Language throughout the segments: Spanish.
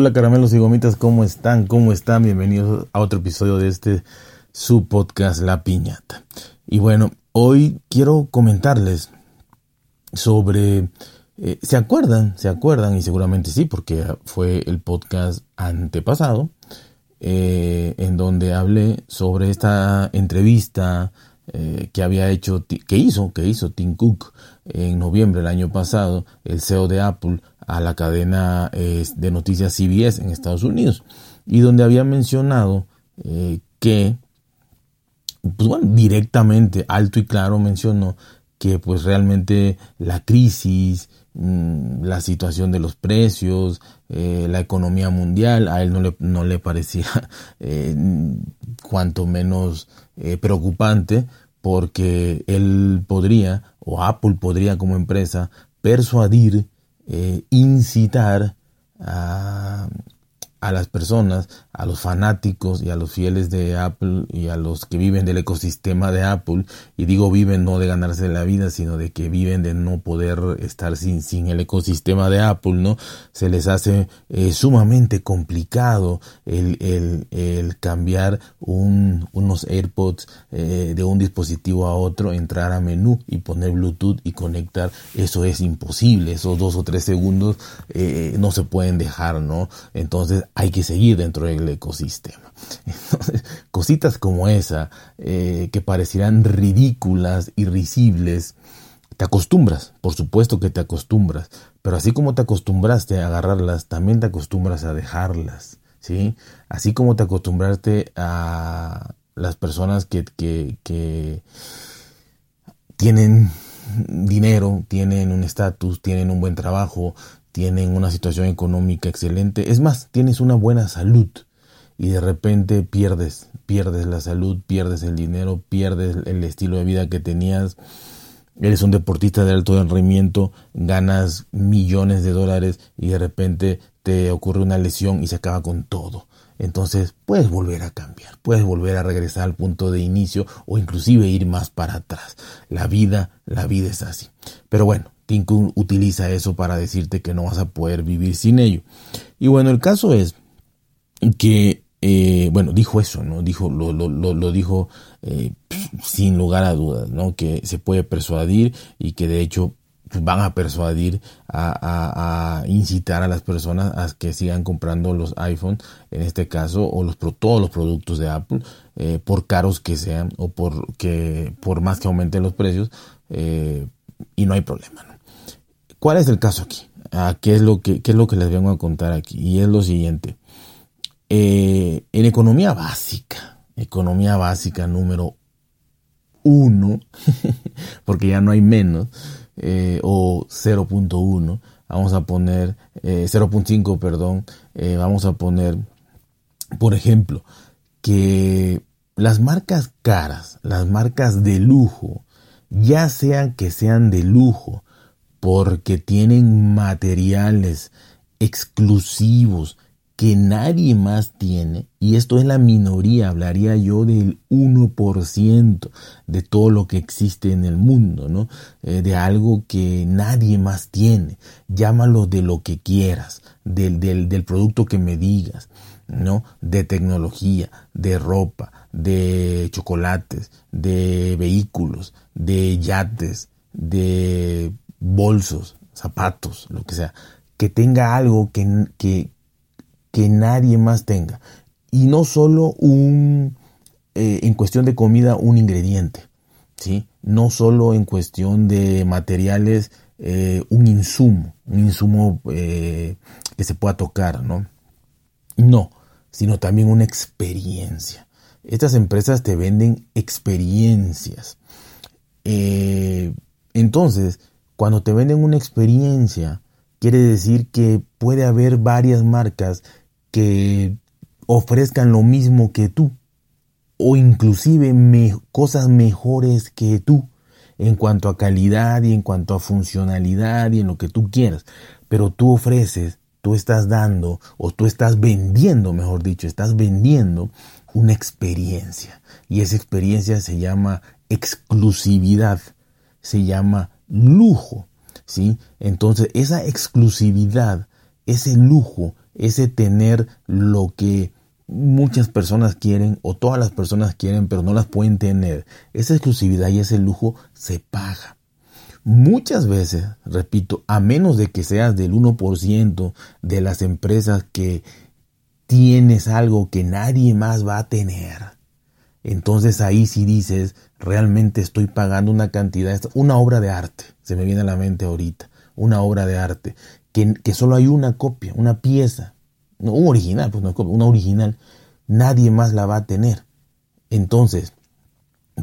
Hola caramelos y gomitas, ¿cómo están? ¿Cómo están? Bienvenidos a otro episodio de este su podcast La Piñata. Y bueno, hoy quiero comentarles sobre... eh, ¿Se acuerdan? ¿Se acuerdan? Y seguramente sí, porque fue el podcast antepasado eh, en donde hablé sobre esta entrevista eh, que había hecho, que hizo, que hizo Tim Cook en noviembre del año pasado, el CEO de Apple, a la cadena eh, de noticias CBS en Estados Unidos, y donde había mencionado eh, que, pues bueno, directamente, alto y claro mencionó que pues realmente la crisis, mm, la situación de los precios, eh, la economía mundial, a él no le, no le parecía eh, cuanto menos eh, preocupante porque él podría, o Apple podría como empresa, persuadir, eh, incitar a, a las personas, a los fanáticos y a los fieles de Apple y a los que viven del ecosistema de Apple, y digo viven no de ganarse la vida, sino de que viven de no poder estar sin, sin el ecosistema de Apple, ¿no? Se les hace eh, sumamente complicado el, el, el cambiar un, unos AirPods eh, de un dispositivo a otro, entrar a menú y poner Bluetooth y conectar. Eso es imposible, esos dos o tres segundos eh, no se pueden dejar, ¿no? Entonces hay que seguir dentro del ecosistema. Cositas como esa, eh, que parecieran ridículas y risibles, te acostumbras, por supuesto que te acostumbras, pero así como te acostumbraste a agarrarlas, también te acostumbras a dejarlas, ¿sí? Así como te acostumbraste a las personas que tienen dinero, tienen un estatus, tienen un buen trabajo, tienen una situación económica excelente, es más, tienes una buena salud y de repente pierdes, pierdes la salud, pierdes el dinero, pierdes el estilo de vida que tenías, eres un deportista de alto rendimiento, ganas millones de dólares y de repente te ocurre una lesión y se acaba con todo. Entonces puedes volver a cambiar, puedes volver a regresar al punto de inicio o inclusive ir más para atrás. La vida, la vida es así. Pero bueno, Cook utiliza eso para decirte que no vas a poder vivir sin ello. Y bueno, el caso es que, eh, bueno, dijo eso, ¿no? Dijo, lo, lo, dijo eh, sin lugar a dudas, ¿no? Que se puede persuadir y que de hecho pues, van a persuadir a, a, incitar a las personas a que sigan comprando los iPhone, en este caso, o los todos los productos de Apple, eh, por caros que sean o por que por más que aumenten los precios, y no hay problema. ¿no? ¿Cuál es el caso aquí? Ah, ¿qué, es lo que, ¿Qué es lo que les vengo a contar aquí? Y es lo siguiente. Eh, en economía básica, economía básica número uno, porque ya no hay menos, eh, o 0.1, vamos a poner eh, 0.5, perdón, eh, vamos a poner, por ejemplo, que las marcas caras, las marcas de lujo, ya sean que sean de lujo, porque tienen materiales exclusivos que nadie más tiene, y esto es la minoría, hablaría yo del 1% de todo lo que existe en el mundo, ¿no? Eh, de algo que nadie más tiene, llámalo de lo que quieras, del, del, del producto que me digas, ¿no? De tecnología, de ropa, de chocolates, de vehículos, de yates, de bolsos, zapatos, lo que sea, que tenga algo que, que, que nadie más tenga. Y no solo un, eh, en cuestión de comida, un ingrediente, ¿sí? No solo en cuestión de materiales, eh, un insumo, un insumo eh, que se pueda tocar, ¿no? No, sino también una experiencia. Estas empresas te venden experiencias. Entonces, cuando te venden una experiencia, quiere decir que puede haber varias marcas que ofrezcan lo mismo que tú o inclusive cosas mejores que tú en cuanto a calidad y en cuanto a funcionalidad y en lo que tú quieras. Pero tú ofreces, tú estás dando o tú estás vendiendo, mejor dicho, estás vendiendo una experiencia. Y esa experiencia se llama exclusividad, se llama lujo, ¿sí? Entonces, esa exclusividad, ese lujo, ese tener lo que muchas personas quieren o todas las personas quieren pero no las pueden tener, esa exclusividad y ese lujo se paga. Muchas veces, repito, a menos de que seas del 1% de las empresas que tienes algo que nadie más va a tener, entonces ahí si dices, realmente estoy pagando una cantidad, una obra de arte, se me viene a la mente ahorita, una obra de arte, que, que solo hay una copia, una pieza, no, un original, pues no una original, nadie más la va a tener. Entonces,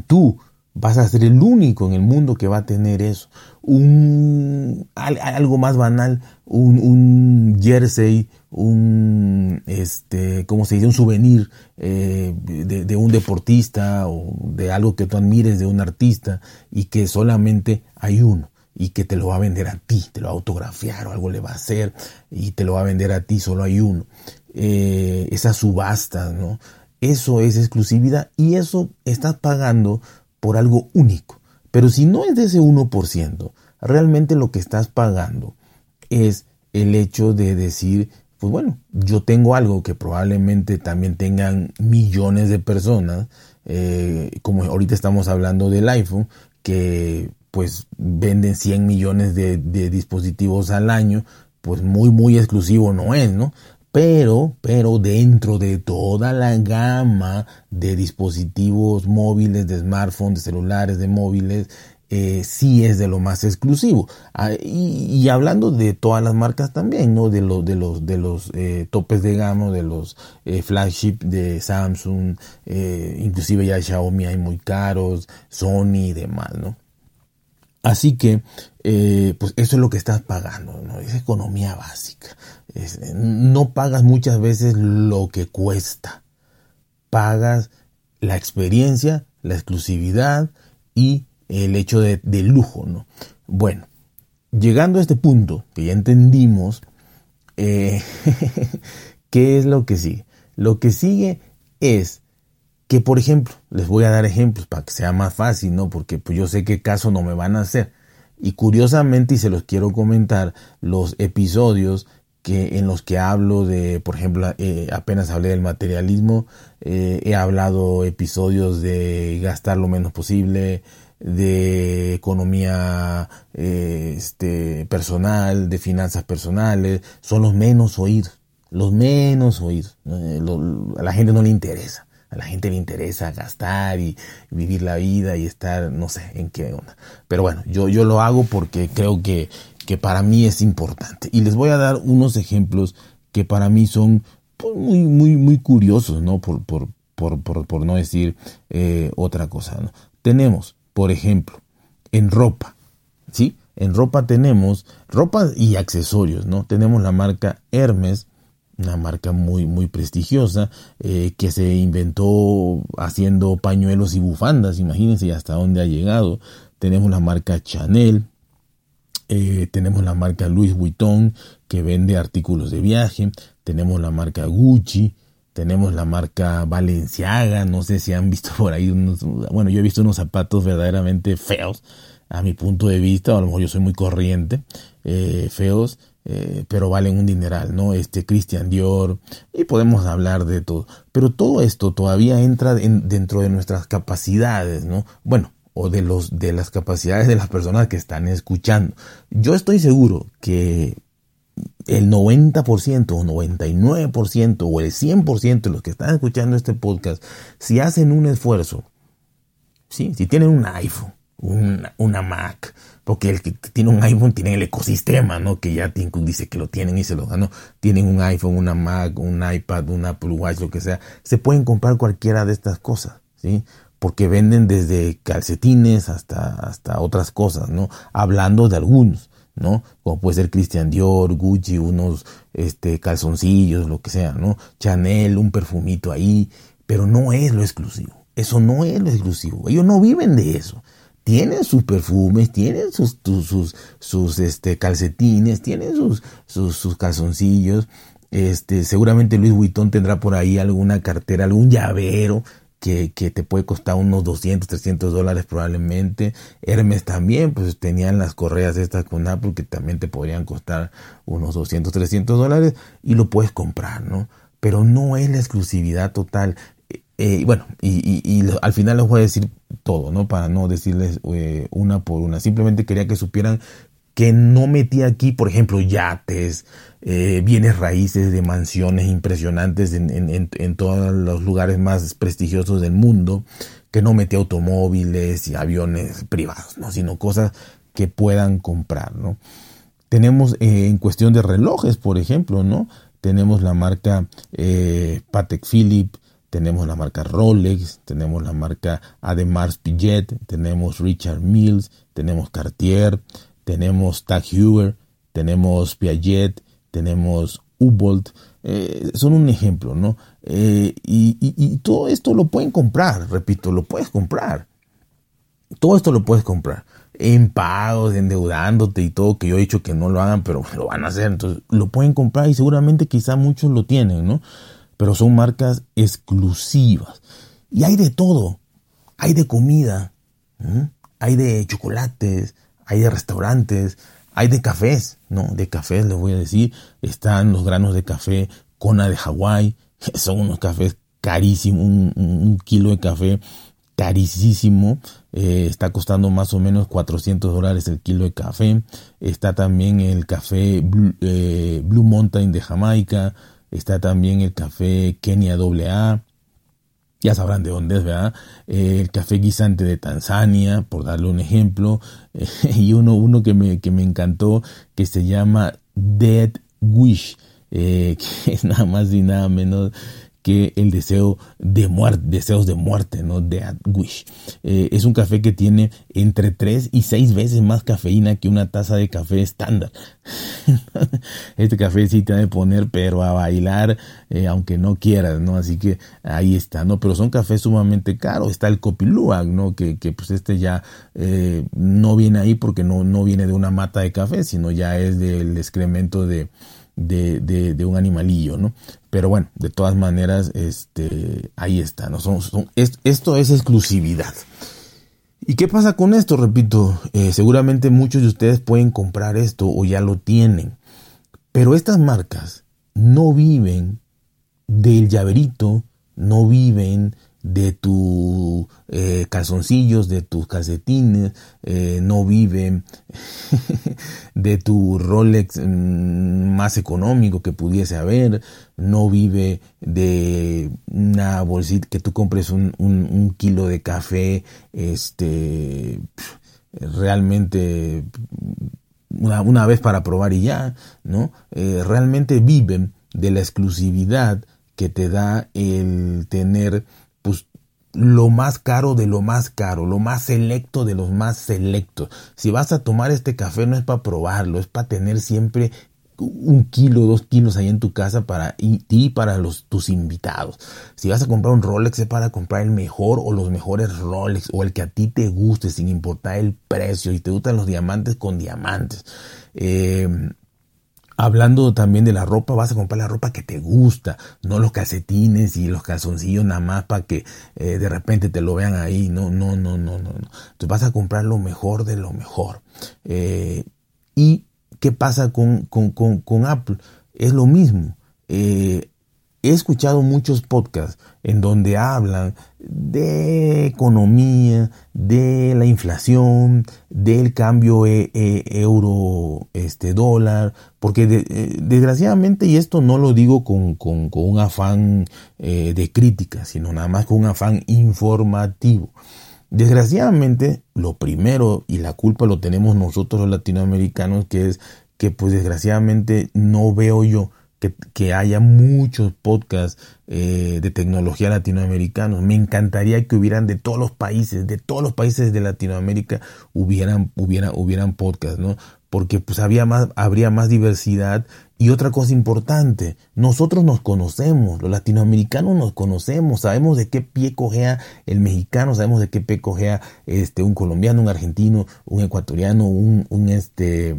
tú vas a ser el único en el mundo que va a tener eso. Un, algo más banal, un, jersey, un, este, ¿cómo se dice? Un souvenir eh, de, un deportista o de algo que tú admires de un artista y que solamente hay uno y que te lo va a vender a ti, te lo va a autografiar o algo le va a hacer y te lo va a vender a ti, solo hay uno. Eh, esa subasta, ¿no? Eso es exclusividad y eso estás pagando por algo único. Pero si no es de ese 1%, realmente lo que estás pagando es el hecho de decir, pues bueno, yo tengo algo que probablemente también tengan millones de personas, eh, como ahorita estamos hablando del iPhone, que pues venden 100 millones de, de, dispositivos al año, pues muy, muy exclusivo no es, ¿no? Pero, pero dentro de toda la gama de dispositivos móviles, de smartphones, de celulares, de móviles, eh, sí es de lo más exclusivo. Ah, y, hablando de todas las marcas también, ¿no? De los, de los, de los eh, topes de gama, de los eh, flagship de Samsung, eh, inclusive ya Xiaomi hay muy caros, Sony y demás, ¿no? Así que, eh, pues eso es lo que estás pagando, ¿no? Es economía básica. no pagas muchas veces lo que cuesta. Pagas la experiencia, la exclusividad y el hecho de, lujo, ¿no? Bueno, llegando a este punto, que ya entendimos, eh, ¿qué es lo que sigue? Lo que sigue es que por ejemplo, les voy a dar ejemplos para que sea más fácil, ¿no? Porque pues yo sé qué caso no me van a hacer. Y curiosamente, y se los quiero comentar, los episodios que en los que hablo de, por ejemplo, eh, apenas hablé del materialismo, eh, he hablado episodios de gastar lo menos posible, de economía eh, este, personal, de finanzas personales, son los menos oídos, los menos oídos. a la gente no le interesa. A la gente le interesa gastar y vivir la vida y estar, no sé en qué onda. Pero bueno, yo, yo lo hago porque creo que, que para mí es importante. Y les voy a dar unos ejemplos que para mí son pues, muy, muy, muy curiosos, ¿no? Por, por, por, por, no decir eh, otra cosa, ¿no? Tenemos, por ejemplo, en ropa, ¿sí? En ropa tenemos ropa y accesorios, ¿no? Tenemos la marca Hermes, una marca muy, muy prestigiosa, eh, que se inventó haciendo pañuelos y bufandas, imagínense hasta dónde ha llegado. Tenemos la marca Chanel, eh, tenemos la marca Louis Vuitton, que vende artículos de viaje, tenemos la marca Gucci, tenemos la marca Balenciaga, no sé si han visto por ahí bueno, yo he visto unos zapatos verdaderamente feos, a mi punto de vista, a lo mejor yo soy muy corriente, eh, feos, eh, pero valen un dineral, ¿no? Este Christian Dior, y podemos hablar de todo. Pero todo esto todavía entra dentro de nuestras capacidades, ¿no? Bueno, o de, los, de las capacidades de las personas que están escuchando. Yo estoy seguro que el 90% o 99% o el 100% de los que están escuchando este podcast, si hacen un esfuerzo, ¿sí? si tienen un iPhone, una, una Mac, porque el que tiene un iPhone tiene el ecosistema, ¿no? Que ya dice que lo tienen y se lo ganó. Tienen un iPhone, una Mac, un iPad, una Apple Watch, lo que sea. Se pueden comprar cualquiera de estas cosas, ¿sí? Porque venden desde calcetines hasta, hasta otras cosas, ¿no? Hablando de algunos, ¿no? Como puede ser Christian Dior, Gucci, unos este, calzoncillos, lo que sea, ¿no? Chanel, un perfumito ahí, pero no es lo exclusivo. Eso no es lo exclusivo. Ellos no viven de eso tienen sus perfumes, tienen sus, sus, sus, este, calcetines, tienen sus, sus, sus, calzoncillos. Este, seguramente Luis Vuitton tendrá por ahí alguna cartera, algún llavero que, que, te puede costar unos 200, 300 dólares probablemente. Hermes también, pues tenían las correas estas con Apple que también te podrían costar unos 200, 300 dólares y lo puedes comprar, ¿no? Pero no es la exclusividad total. Eh, bueno, y, y, al final les voy a decir todo, ¿no? Para no decirles eh, una por una. Simplemente quería que supieran que no metí aquí, por ejemplo, yates, eh, bienes raíces de mansiones impresionantes en, en, en, todos los lugares más prestigiosos del mundo, que no metí automóviles y aviones privados, ¿no? sino cosas que puedan comprar. ¿no? Tenemos en cuestión de relojes, por ejemplo, ¿no? tenemos la marca Patek Philippe, tenemos la marca Rolex, tenemos la marca Ademars Piguet, tenemos Richard Mills, tenemos Cartier, tenemos Tag Heuer, tenemos Piaget, tenemos Ubolt, eh, son un ejemplo, ¿no? Eh, y, todo esto lo pueden comprar, repito, lo puedes comprar. Todo esto lo puedes comprar. En pagos, endeudándote y todo, que yo he dicho que no lo hagan, pero lo van a hacer. Entonces, lo pueden comprar y seguramente quizá muchos lo tienen, ¿no? Pero son marcas exclusivas. Y hay de todo. Hay de comida, hay de chocolates, hay de restaurantes, hay de cafés, ¿no? De cafés les voy a decir, están los granos de café Kona de Hawái, son unos cafés carísimos, un, kilo de café carísimo, eh, está costando más o menos 400 dólares el kilo de café, está también el café eh, Blue Mountain de Jamaica, está también el café Kenia AA, ya sabrán de dónde es, ¿verdad? Eh, el café guisante de Tanzania, por darle un ejemplo, y uno, uno que, me, que me encantó, que se llama Dead Wish, eh, que es nada más y nada menos que el deseo de muerte, deseos de muerte, ¿no? De wish. Eh, es un café que tiene entre 3 y 6 veces más cafeína que una taza de café estándar. este café sí te de poner, pero a bailar, eh, aunque no quieras, ¿no? Así que ahí está, ¿no? Pero son cafés sumamente caros. Está el Copiluac, ¿no? Que, que pues este ya eh, no viene ahí porque no, no viene de una mata de café, sino ya es del excremento de de, de, un animalillo, ¿no? Pero bueno, de todas maneras, este, ahí está, ¿no? Son, esto es exclusividad. ¿Y qué pasa con esto? Repito, eh, seguramente muchos de ustedes pueden comprar esto o ya lo tienen, pero estas marcas no viven del llaverito, no viven de tus eh, calzoncillos, de tus calcetines, eh, no vive de tu Rolex mm, más económico que pudiese haber, no vive de una bolsita que tú compres un, kilo de café, este, realmente una, una, vez para probar y ya, ¿no? Eh, realmente viven de la exclusividad que te da el tener lo más caro de lo más caro, lo más selecto de los más selectos. Si vas a tomar este café no es para probarlo, es para tener siempre un kilo, dos kilos ahí en tu casa para ti y para los, tus invitados. Si vas a comprar un Rolex es para comprar el mejor o los mejores Rolex o el que a ti te guste sin importar el precio y te gustan los diamantes con diamantes. Eh, Hablando también de la ropa, vas a comprar la ropa que te gusta, no los calcetines y los calzoncillos nada más para que eh, de repente te lo vean ahí. No, no, no, no, no. Entonces vas a comprar lo mejor de lo mejor. Eh, ¿Y qué pasa con, con, con, con Apple? Es lo mismo. Eh, he escuchado muchos podcasts en donde hablan de economía, de la inflación, del cambio e, e, euro este porque eh, desgraciadamente, y esto no lo digo con, un afán eh, de crítica, sino nada más con un afán informativo. Desgraciadamente, lo primero y la culpa lo tenemos nosotros los latinoamericanos, que es que pues desgraciadamente no veo yo que, haya muchos podcasts eh, de tecnología latinoamericanos. Me encantaría que hubieran de todos los países, de todos los países de Latinoamérica, hubieran, hubieran, hubieran podcasts, ¿no? Porque pues había más, habría más diversidad. Y otra cosa importante, nosotros nos conocemos, los latinoamericanos nos conocemos, sabemos de qué pie cojea el mexicano, sabemos de qué pie cojea este, un colombiano, un argentino, un ecuatoriano, un, un este,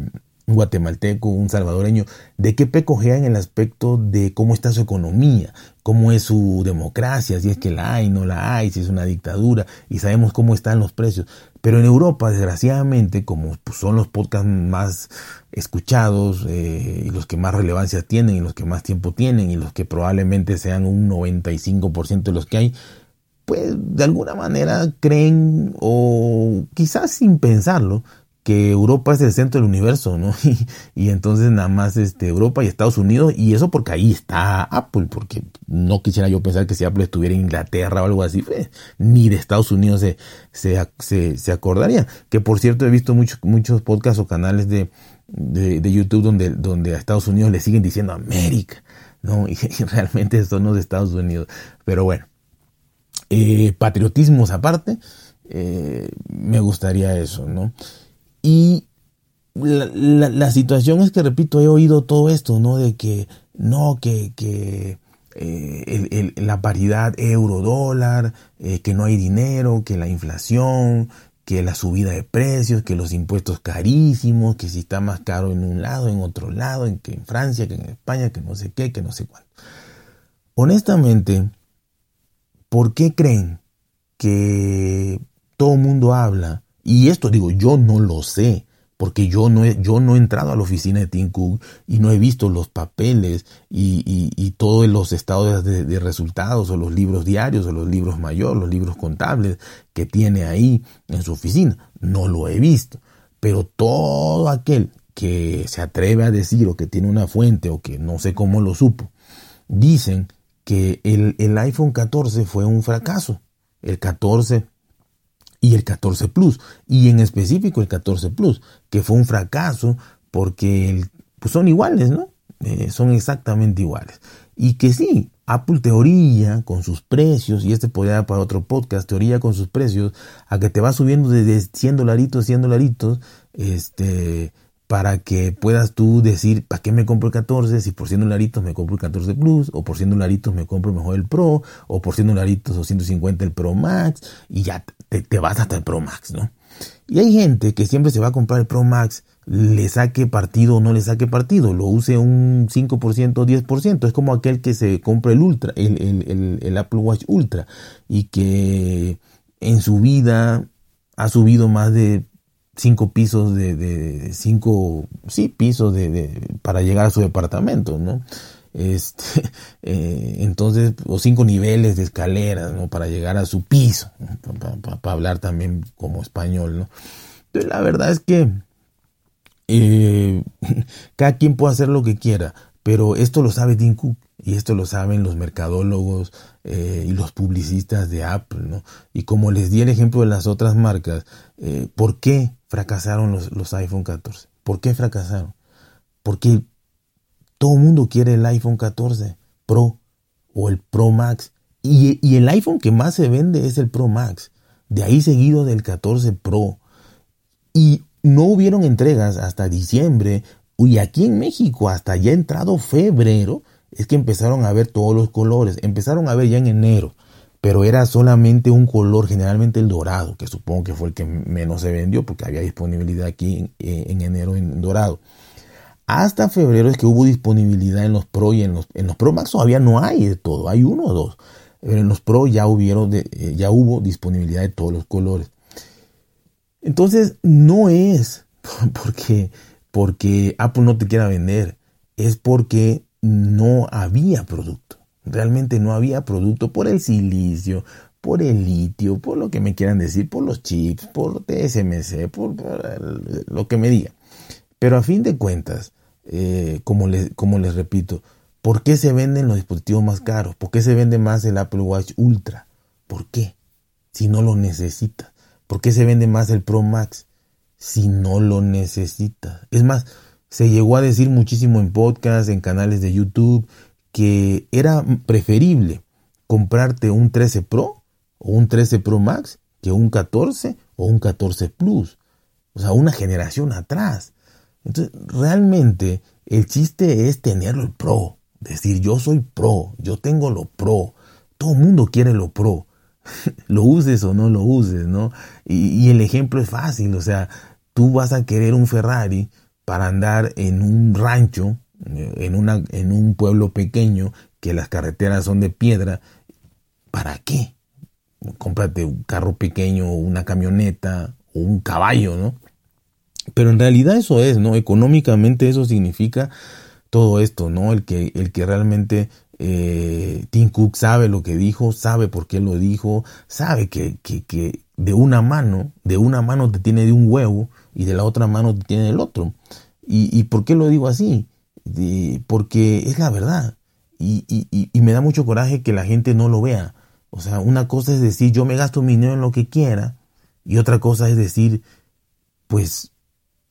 guatemalteco, un salvadoreño, de qué pecojea en el aspecto de cómo está su economía, cómo es su democracia, si es que la hay, no la hay, si es una dictadura, y sabemos cómo están los precios. Pero en Europa, desgraciadamente, como pues, son los podcasts más escuchados eh, y los que más relevancia tienen y los que más tiempo tienen y los que probablemente sean un 95% de los que hay, pues de alguna manera creen o quizás sin pensarlo Europa es el centro del universo, ¿no? Y, entonces nada más este, Europa y Estados Unidos, y eso porque ahí está Apple, porque no quisiera yo pensar que si Apple estuviera en Inglaterra o algo así, pues, ni de Estados Unidos se, se, se, acordaría. Que por cierto he visto muchos, muchos podcasts o canales de, de, YouTube donde, donde a Estados Unidos le siguen diciendo América, ¿no? Y, realmente son los de Estados Unidos. Pero bueno, eh, patriotismos aparte, eh, me gustaría eso, ¿no? Y la, situación es que, repito, he oído todo esto, ¿no? De que no, que, que eh, la paridad euro-dólar, eh, que no hay dinero, que la inflación, que la subida de precios, que los impuestos carísimos, que si está más caro en un lado, en otro lado, en que en Francia, que en España, que no sé qué, que no sé cuál. Honestamente, ¿por qué creen que todo el mundo habla y esto digo, yo no lo sé, porque yo no he, yo no he entrado a la oficina de Tim Cook y no he visto los papeles y, y, todos los estados de, resultados o los libros diarios o los libros mayores, los libros contables que tiene ahí en su oficina. No lo he visto. Pero todo aquel que se atreve a decir o que tiene una fuente o que no sé cómo lo supo, dicen que el, el iPhone 14 fue un fracaso. El 14 y el 14 Plus, y en específico el 14 Plus, que fue un fracaso porque pues son iguales, ¿no? Eh, son exactamente iguales. Y que sí, Apple teoría con sus precios, y este podría dar para otro podcast, teoría con sus precios, a que te va subiendo desde 100 dolaritos, 100 dolaritos, este, para que puedas tú decir, ¿para qué me compro el 14? Si por 100 dolaritos me compro el 14 Plus, o por 100 dolaritos me compro mejor el Pro, o por 100 dolaritos o 150 el Pro Max, y ya te, vas hasta el Pro Max, ¿no? Y hay gente que siempre se va a comprar el Pro Max, le saque partido o no le saque partido, lo use un 5% o 10%, es como aquel que se compra el Ultra, el, el, el Apple Watch Ultra, y que en su vida ha subido más de cinco pisos de, cinco, sí, pisos de, para llegar a su departamento, ¿no? Este, eh, entonces, o cinco niveles de escaleras, ¿no? Para llegar a su piso, para, hablar también como español, ¿no? Entonces, la verdad es que eh, cada quien puede hacer lo que quiera, pero esto lo sabe Tim Cook y esto lo saben los mercadólogos eh, y los publicistas de Apple, ¿no? Y como les di el ejemplo de las otras marcas, ¿por qué fracasaron los, los, iPhone 14? ¿Por qué fracasaron? Porque todo el mundo quiere el iPhone 14 Pro o el Pro Max. Y, y el iPhone que más se vende es el Pro Max. De ahí seguido del 14 Pro. Y no hubieron entregas hasta diciembre. Y aquí en México, hasta ya entrado febrero, es que empezaron a ver todos los colores. Empezaron a ver ya en enero, pero era solamente un color, generalmente el dorado, que supongo que fue el que menos se vendió porque había disponibilidad aquí en, eh, enero en dorado. Hasta febrero es que hubo disponibilidad en los Pro y en los, en los Pro Max todavía no hay de todo, hay uno o dos. Pero en los Pro ya, hubieron eh, ya hubo disponibilidad de todos los colores. Entonces no es porque, porque Apple no te quiera vender, es porque no había producto. Realmente no había producto por el silicio, por el litio, por lo que me quieran decir, por los chips, por TSMC, por, lo que me digan. Pero a fin de cuentas, eh, como, les, como les repito, ¿por qué se venden los dispositivos más caros? ¿Por qué se vende más el Apple Watch Ultra? ¿Por qué? Si no lo necesitas. ¿Por qué se vende más el Pro Max? Si no lo necesitas. Es más, se llegó a decir muchísimo en podcasts, en canales de YouTube, que era preferible comprarte un 13 Pro o un 13 Pro Max que un 14 o un 14 Plus. O sea, una generación atrás. Entonces, realmente el chiste es tenerlo el Pro. Decir, yo soy Pro, yo tengo lo Pro. Todo el mundo quiere lo Pro. lo uses o no lo uses, ¿no? Y, y el ejemplo es fácil. O sea, tú vas a querer un Ferrari para andar en un rancho, en, una, en un pueblo pequeño, que las carreteras son de piedra, ¿para qué? Cómprate un carro pequeño, una camioneta o un caballo, ¿no? Pero en realidad eso es, ¿no? Económicamente eso significa todo esto, ¿no? El que, el que realmente eh, Tim Cook sabe lo que dijo, sabe por qué lo dijo, sabe que, que, que, de una mano, de una mano te tiene de un huevo y de la otra mano te tiene del otro. ¿Y, y por qué lo digo así? Porque es la verdad. Y, y, y me da mucho coraje que la gente no lo vea. O sea, una cosa es decir, yo me gasto mi dinero en lo que quiera, y otra cosa es decir, pues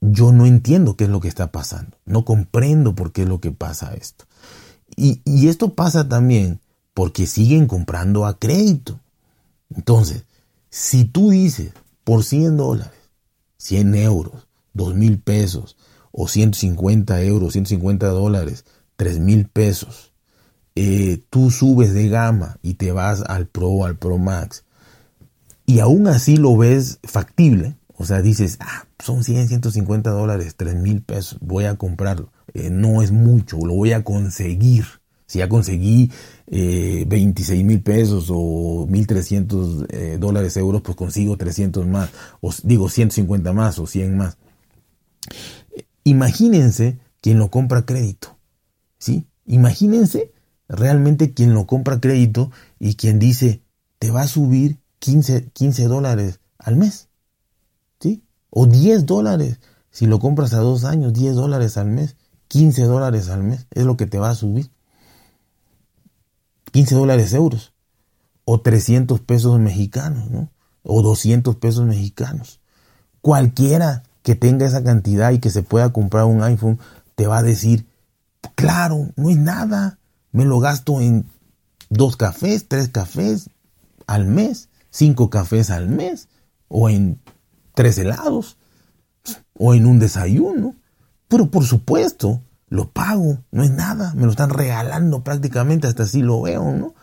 yo no entiendo qué es lo que está pasando, no comprendo por qué es lo que pasa esto. Y, esto pasa también porque siguen comprando a crédito. Entonces, si tú dices por 100 dólares, 100 euros, 2 mil pesos, o 150 euros, 150 dólares, 3 mil pesos, eh, tú subes de gama y te vas al Pro, al Pro Max, y aún así lo ves factible, o sea, dices, ah, son 100, 150 dólares, 3 mil pesos, voy a comprarlo. Eh, no es mucho, lo voy a conseguir. Si ya conseguí eh, 26 mil pesos o 1.300 eh, dólares euros, pues consigo 300 más, o digo 150 más o 100 más. Imagínense quien lo compra crédito, ¿sí? Imagínense realmente quien lo compra crédito y quien dice, te va a subir 15, 15 dólares al mes. O 10 dólares. Si lo compras a dos años, 10 dólares al mes, 15 dólares al mes, es lo que te va a subir. 15 dólares euros. O 300 pesos mexicanos, ¿no? O 200 pesos mexicanos. Cualquiera que tenga esa cantidad y que se pueda comprar un iPhone, te va a decir, claro, no es nada. Me lo gasto en dos cafés, tres cafés al mes, cinco cafés al mes, o en tres helados o en un desayuno. Pero por supuesto, lo pago, no es nada, me lo están regalando prácticamente, hasta así lo veo, ¿no?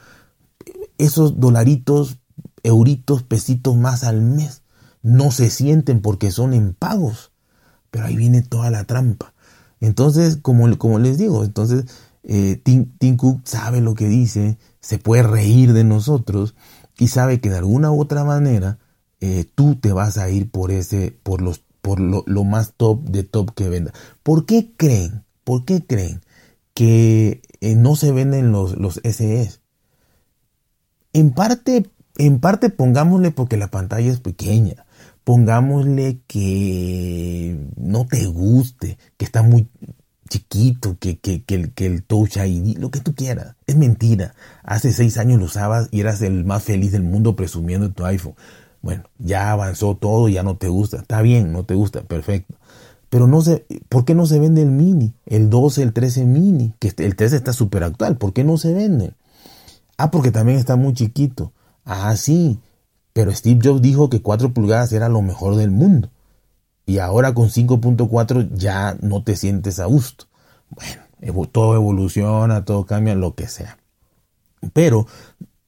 Esos dolaritos, euritos, pesitos más al mes no se sienten porque son en pagos, pero ahí viene toda la trampa. Entonces, como, les digo, entonces eh, Tim Cook sabe lo que dice, se puede reír de nosotros y sabe que de alguna u otra manera eh, tú te vas a ir por ese, por los, por lo, más top de top que venda. ¿Por qué creen? ¿Por qué creen que eh, no se venden los, los SEs? En parte, en parte pongámosle porque la pantalla es pequeña. Pongámosle que no te guste, que está muy chiquito, que, que, que, el, que el Touch ID, lo que tú quieras. Es mentira. Hace seis años lo usabas y eras el más feliz del mundo presumiendo tu iPhone. Bueno, ya avanzó todo, ya no te gusta. Está bien, no te gusta, perfecto. Pero no sé, ¿por qué no se vende el mini? El 12, el 13 mini, que este, el 13 está súper actual. ¿Por qué no se vende? Ah, porque también está muy chiquito. Ah, sí. Pero Steve Jobs dijo que 4 pulgadas era lo mejor del mundo. Y ahora con 5.4 ya no te sientes a gusto. Bueno, todo evoluciona, todo cambia, lo que sea. Pero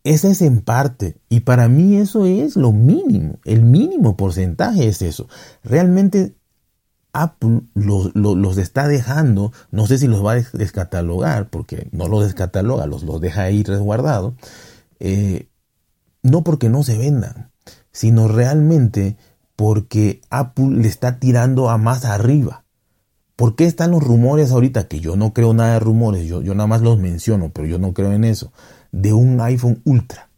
ese es en parte. Y para mí eso es lo mínimo. El mínimo porcentaje es eso. Realmente Apple los, está dejando, no sé si los va a descatalogar, porque no los descataloga, los, los deja ahí resguardados. Eh, no porque no se vendan, sino realmente porque Apple le está tirando a más arriba. ¿Por qué están los rumores ahorita? Que yo no creo nada de rumores, yo, yo nada más los menciono, pero yo no creo en eso de un iPhone Ultra.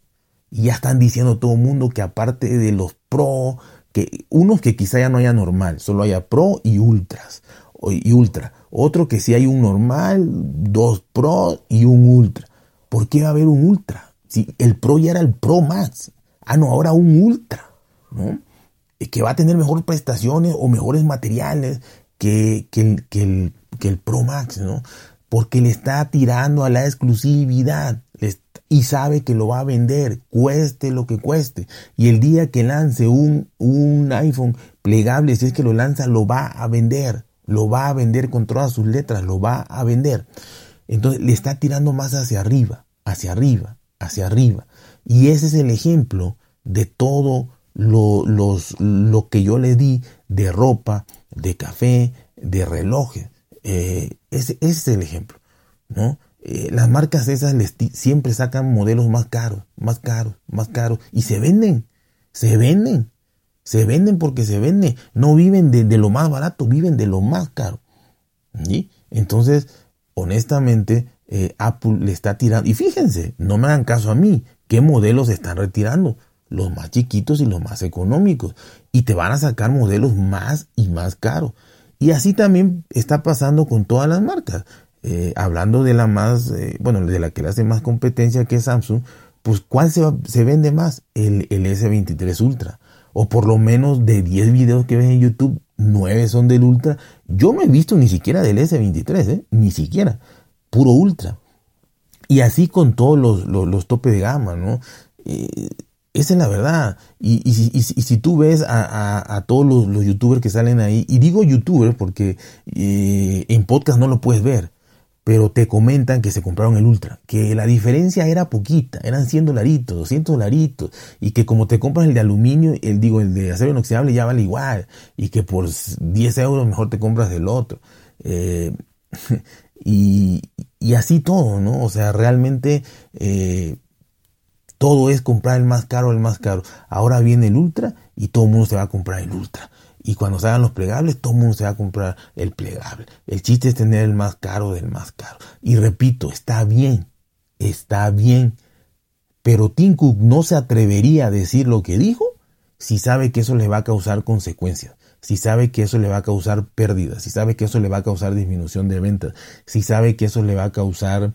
Y ya están diciendo todo el mundo que aparte de los Pro, que unos que quizá ya no haya normal, solo haya Pro y Ultras y Ultra. Otro que si hay un normal, dos Pro y un Ultra. ¿Por qué va a haber un Ultra? Si el Pro ya era el Pro Max. Ah, no, ahora un Ultra. ¿no? Que va a tener mejores prestaciones o mejores materiales que, que, el, que, el, que el Pro Max, ¿no? Porque le está tirando a la exclusividad y sabe que lo va a vender, cueste lo que cueste. Y el día que lance un, un iPhone plegable, si es que lo lanza, lo va a vender, lo va a vender con todas sus letras, lo va a vender. Entonces le está tirando más hacia arriba, hacia arriba, hacia arriba. Y ese es el ejemplo de todo lo, lo que yo le di de ropa, de café, de relojes. Eh, ese, es el ejemplo, ¿no? Eh, las marcas esas siempre sacan modelos más caros, más caros, más caros y se venden, se venden, se venden porque se venden, no viven de, lo más barato, viven de lo más caro. ¿sí? Entonces, honestamente, eh, Apple le está tirando, y fíjense, no me hagan caso a mí, ¿qué modelos están retirando? Los más chiquitos y los más económicos. Y te van a sacar modelos más y más caros. Y así también está pasando con todas las marcas. Eh, hablando de la más, eh, bueno, de la que le hace más competencia que Samsung, pues ¿cuál se, vende más? El, el, S23 Ultra. O por lo menos de 10 videos que ves en YouTube, 9 son del Ultra. Yo no he visto ni siquiera del S23, ¿eh? ni siquiera. Puro Ultra. Y así con todos los, los, topes de gama, ¿no? Eh, esa es la verdad. Y, si tú ves a, todos los, los, youtubers que salen ahí, y digo youtubers porque eh, en podcast no lo puedes ver, pero te comentan que se compraron el Ultra, que la diferencia era poquita, eran 100 dolaritos, 200 dolaritos, y que como te compras el de aluminio, el digo, el de acero inoxidable ya vale igual, y que por 10 euros mejor te compras el otro. Eh, y, y, así todo, ¿no? O sea, realmente eh, todo es comprar el más caro, el más caro. Ahora viene el Ultra y todo el mundo se va a comprar el Ultra. Y cuando salgan los plegables, todo el mundo se va a comprar el plegable. El chiste es tener el más caro del más caro. Y repito, está bien, está bien. Pero Tim Cook no se atrevería a decir lo que dijo si sabe que eso le va a causar consecuencias, si sabe que eso le va a causar pérdidas, si sabe que eso le va a causar disminución de ventas, si sabe que eso le va a causar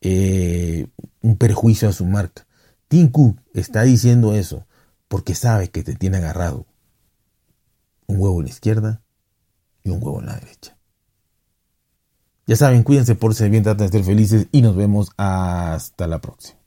eh, un perjuicio a su marca. Tim Cook está diciendo eso porque sabe que te tiene agarrado un huevo en la izquierda y un huevo en la derecha. Ya saben, cuídense por ser bien, traten de ser felices y nos vemos hasta la próxima.